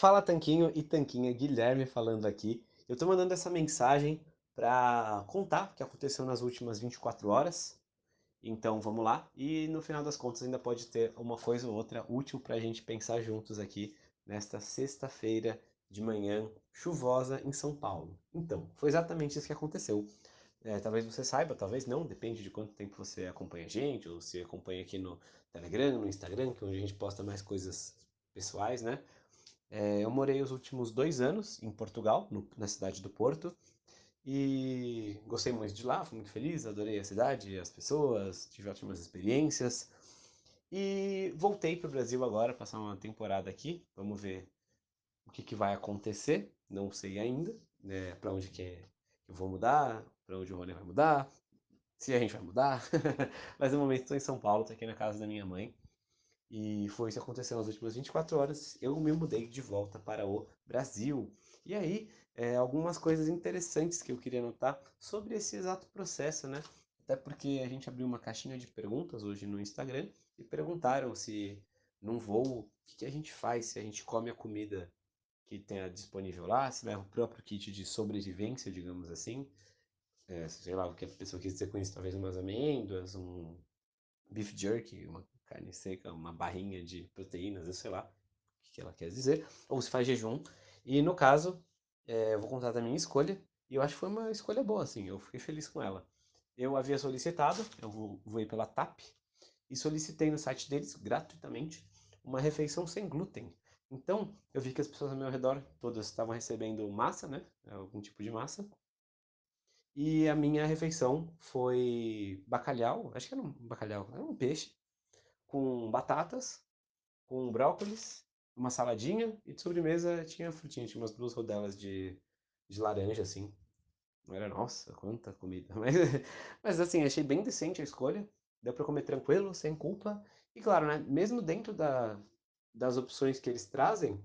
Fala Tanquinho e Tanquinha, Guilherme falando aqui. Eu tô mandando essa mensagem para contar o que aconteceu nas últimas 24 horas. Então vamos lá. E no final das contas ainda pode ter uma coisa ou outra útil para a gente pensar juntos aqui nesta sexta-feira de manhã chuvosa em São Paulo. Então, foi exatamente isso que aconteceu. É, talvez você saiba, talvez não, depende de quanto tempo você acompanha a gente, ou se acompanha aqui no Telegram, no Instagram, que é onde a gente posta mais coisas pessoais, né? É, eu morei os últimos dois anos em Portugal, no, na cidade do Porto, e gostei muito de lá, fui muito feliz, adorei a cidade, as pessoas, tive ótimas experiências. E voltei para o Brasil agora, passar uma temporada aqui, vamos ver o que, que vai acontecer, não sei ainda, né, para onde que eu vou mudar, para onde o Rony vai mudar, se a gente vai mudar, mas no momento estou em São Paulo, estou aqui na casa da minha mãe, e foi isso que aconteceu nas últimas 24 horas. Eu me mudei de volta para o Brasil. E aí, é, algumas coisas interessantes que eu queria notar sobre esse exato processo, né? Até porque a gente abriu uma caixinha de perguntas hoje no Instagram e perguntaram se num voo, o que, que a gente faz, se a gente come a comida que tenha disponível lá, se leva o próprio kit de sobrevivência, digamos assim. É, sei lá, o que a pessoa quis dizer com isso, talvez umas amêndoas, um beef jerky, uma carne seca, uma barrinha de proteínas, eu sei lá o que ela quer dizer, ou se faz jejum. E no caso, é, eu vou contar da minha escolha, e eu acho que foi uma escolha boa, assim, eu fiquei feliz com ela. Eu havia solicitado, eu voei pela TAP, e solicitei no site deles, gratuitamente, uma refeição sem glúten. Então, eu vi que as pessoas ao meu redor, todas estavam recebendo massa, né, algum tipo de massa, e a minha refeição foi bacalhau, acho que era um bacalhau, era um peixe, com batatas, com brócolis, uma saladinha e de sobremesa tinha frutinha, tinha umas duas rodelas de, de laranja, assim. Não era, nossa, quanta comida. Mas, mas assim, achei bem decente a escolha. Deu pra comer tranquilo, sem culpa. E claro, né, mesmo dentro da, das opções que eles trazem,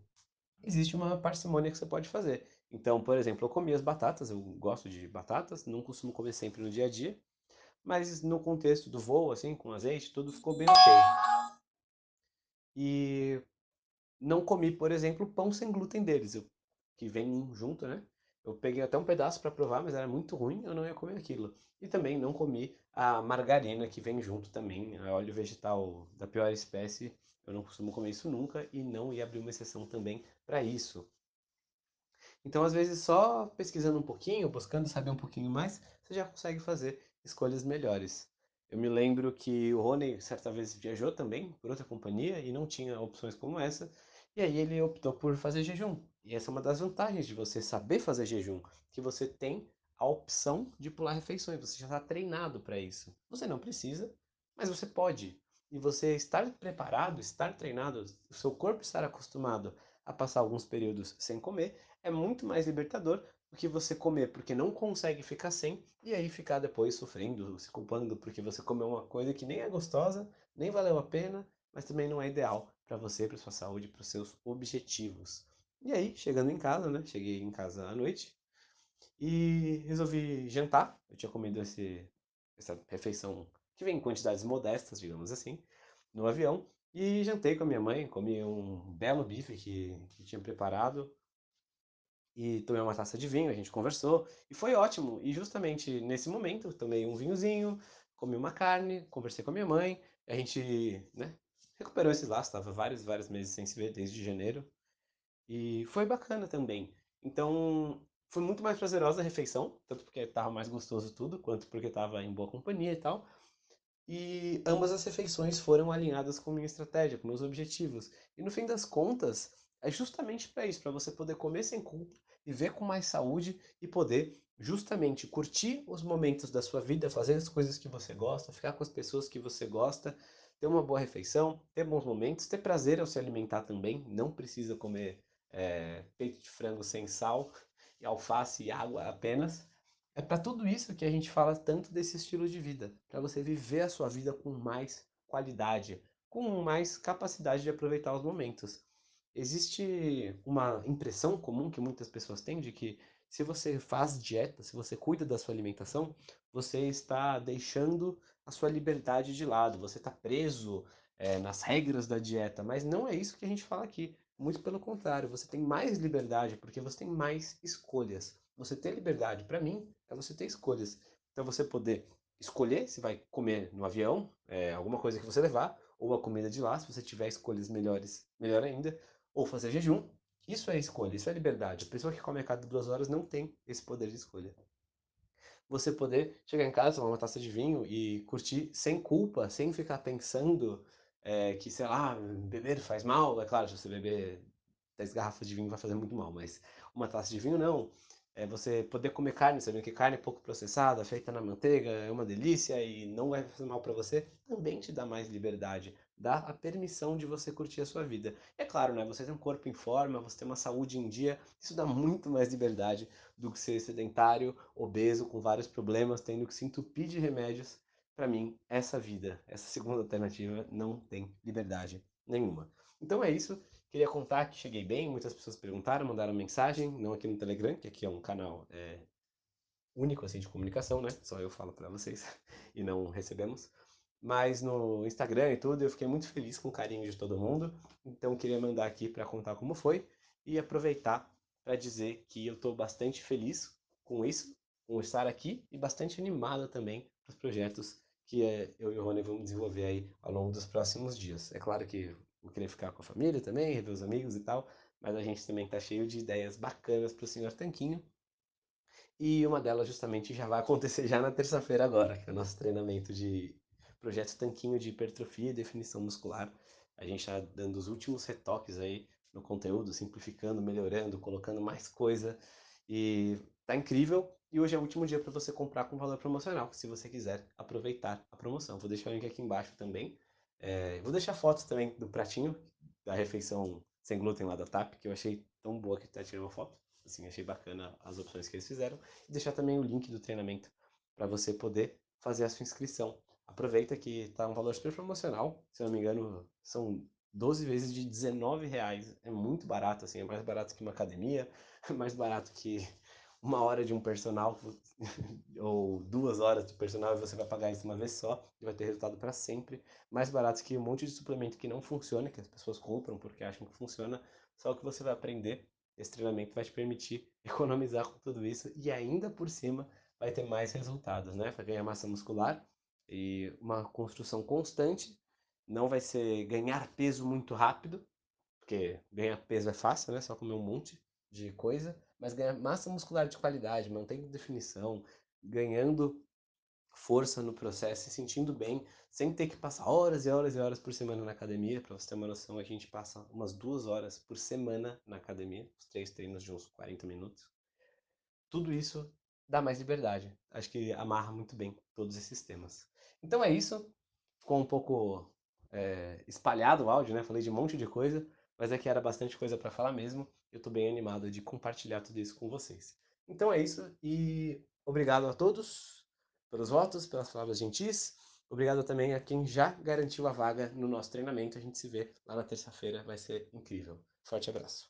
existe uma parcimônia que você pode fazer. Então, por exemplo, eu comi as batatas, eu gosto de batatas, não costumo comer sempre no dia a dia, mas no contexto do voo, assim, com azeite, tudo ficou bem ok. E não comi, por exemplo, pão sem glúten deles, que vem junto, né? Eu peguei até um pedaço para provar, mas era muito ruim, eu não ia comer aquilo. E também não comi a margarina que vem junto também, óleo vegetal da pior espécie. Eu não costumo comer isso nunca e não ia abrir uma exceção também para isso. Então, às vezes, só pesquisando um pouquinho, buscando saber um pouquinho mais, você já consegue fazer escolhas melhores. Eu me lembro que o Rony certa vez viajou também por outra companhia e não tinha opções como essa, e aí ele optou por fazer jejum. E essa é uma das vantagens de você saber fazer jejum, que você tem a opção de pular refeições, você já está treinado para isso. Você não precisa, mas você pode. E você estar preparado, estar treinado, o seu corpo estar acostumado a passar alguns períodos sem comer, é muito mais libertador do que você comer porque não consegue ficar sem e aí ficar depois sofrendo, se culpando porque você comeu uma coisa que nem é gostosa, nem valeu a pena, mas também não é ideal para você, para sua saúde, para os seus objetivos. E aí, chegando em casa, né? Cheguei em casa à noite e resolvi jantar. Eu tinha comido esse, essa refeição que vem em quantidades modestas, digamos assim, no avião. E jantei com a minha mãe, comi um belo bife que, que tinha preparado, e tomei uma taça de vinho, a gente conversou e foi ótimo. E justamente nesse momento, tomei um vinhozinho, comi uma carne, conversei com a minha mãe, a gente, né, recuperou esse laço, estava vários, vários meses sem se ver desde janeiro. E foi bacana também. Então, foi muito mais prazerosa a refeição, tanto porque estava mais gostoso tudo, quanto porque estava em boa companhia e tal. E ambas as refeições foram alinhadas com minha estratégia, com meus objetivos. E no fim das contas, é justamente para isso, para você poder comer sem culpa, viver com mais saúde e poder justamente curtir os momentos da sua vida, fazer as coisas que você gosta, ficar com as pessoas que você gosta, ter uma boa refeição, ter bons momentos, ter prazer ao se alimentar também, não precisa comer é, peito de frango sem sal, e alface e água apenas. É para tudo isso que a gente fala tanto desse estilo de vida, para você viver a sua vida com mais qualidade, com mais capacidade de aproveitar os momentos. Existe uma impressão comum que muitas pessoas têm de que se você faz dieta, se você cuida da sua alimentação, você está deixando a sua liberdade de lado, você está preso é, nas regras da dieta, mas não é isso que a gente fala aqui. Muito pelo contrário, você tem mais liberdade porque você tem mais escolhas. Você ter liberdade, para mim, é você ter escolhas. Então você poder escolher se vai comer no avião, é, alguma coisa que você levar, ou a comida de lá, se você tiver escolhas melhores, melhor ainda, ou fazer jejum. Isso é escolha, isso é liberdade. A pessoa que come a cada duas horas não tem esse poder de escolha você poder chegar em casa, tomar uma taça de vinho e curtir sem culpa, sem ficar pensando é, que, sei lá, beber faz mal. É claro, se você beber 10 garrafas de vinho vai fazer muito mal, mas uma taça de vinho não. É você poder comer carne, sabendo que carne é pouco processada, feita na manteiga, é uma delícia e não vai fazer mal para você, também te dá mais liberdade, dá a permissão de você curtir a sua vida. É claro, né? Você tem um corpo em forma, você tem uma saúde em dia, isso dá muito mais liberdade do que ser sedentário, obeso, com vários problemas, tendo que se entupir de remédios. Para mim, essa vida, essa segunda alternativa, não tem liberdade nenhuma. Então é isso. Queria contar que cheguei bem, muitas pessoas perguntaram, mandaram mensagem, não aqui no Telegram, que aqui é um canal é, único assim de comunicação, né? Só eu falo para vocês e não recebemos. Mas no Instagram e tudo, eu fiquei muito feliz com o carinho de todo mundo. Então queria mandar aqui para contar como foi e aproveitar para dizer que eu estou bastante feliz com isso, com estar aqui e bastante animada também para os projetos que é, eu e o Rony vamos desenvolver aí ao longo dos próximos dias. É claro que vou querer ficar com a família também, rever os amigos e tal, mas a gente também está cheio de ideias bacanas para o Senhor Tanquinho. E uma delas justamente já vai acontecer já na terça-feira agora, que é o nosso treinamento de projeto Tanquinho de hipertrofia e definição muscular. A gente está dando os últimos retoques aí no conteúdo, simplificando, melhorando, colocando mais coisa e tá incrível. E hoje é o último dia para você comprar com valor promocional, se você quiser aproveitar a promoção. Vou deixar o link aqui embaixo também. É, vou deixar fotos também do pratinho, da refeição sem glúten lá da TAP, que eu achei tão boa que até tirei uma foto. Assim, achei bacana as opções que eles fizeram. E deixar também o link do treinamento para você poder fazer a sua inscrição. Aproveita que está um valor super promocional. Se eu não me engano, são 12 vezes de 19 reais. É muito barato, assim, é mais barato que uma academia, é mais barato que uma hora de um personal ou duas horas de personal e você vai pagar isso uma vez só e vai ter resultado para sempre. Mais barato que um monte de suplemento que não funciona, que as pessoas compram porque acham que funciona, só que você vai aprender. Esse treinamento vai te permitir economizar com tudo isso e ainda por cima vai ter mais resultados, né? Vai ganhar massa muscular e uma construção constante não vai ser ganhar peso muito rápido, porque ganhar peso é fácil, né? Só comer um monte de coisa, mas ganhar massa muscular de qualidade, mantendo definição, ganhando força no processo, se sentindo bem, sem ter que passar horas e horas e horas por semana na academia. Para você ter uma noção, a gente passa umas duas horas por semana na academia, os três treinos de uns 40 minutos. Tudo isso dá mais liberdade. Acho que amarra muito bem todos esses temas. Então é isso. Ficou um pouco é, espalhado o áudio, né? Falei de um monte de coisa, mas é que era bastante coisa para falar mesmo. Eu estou bem animado de compartilhar tudo isso com vocês. Então é isso e obrigado a todos pelos votos, pelas palavras gentis. Obrigado também a quem já garantiu a vaga no nosso treinamento. A gente se vê lá na terça-feira, vai ser incrível. Forte abraço.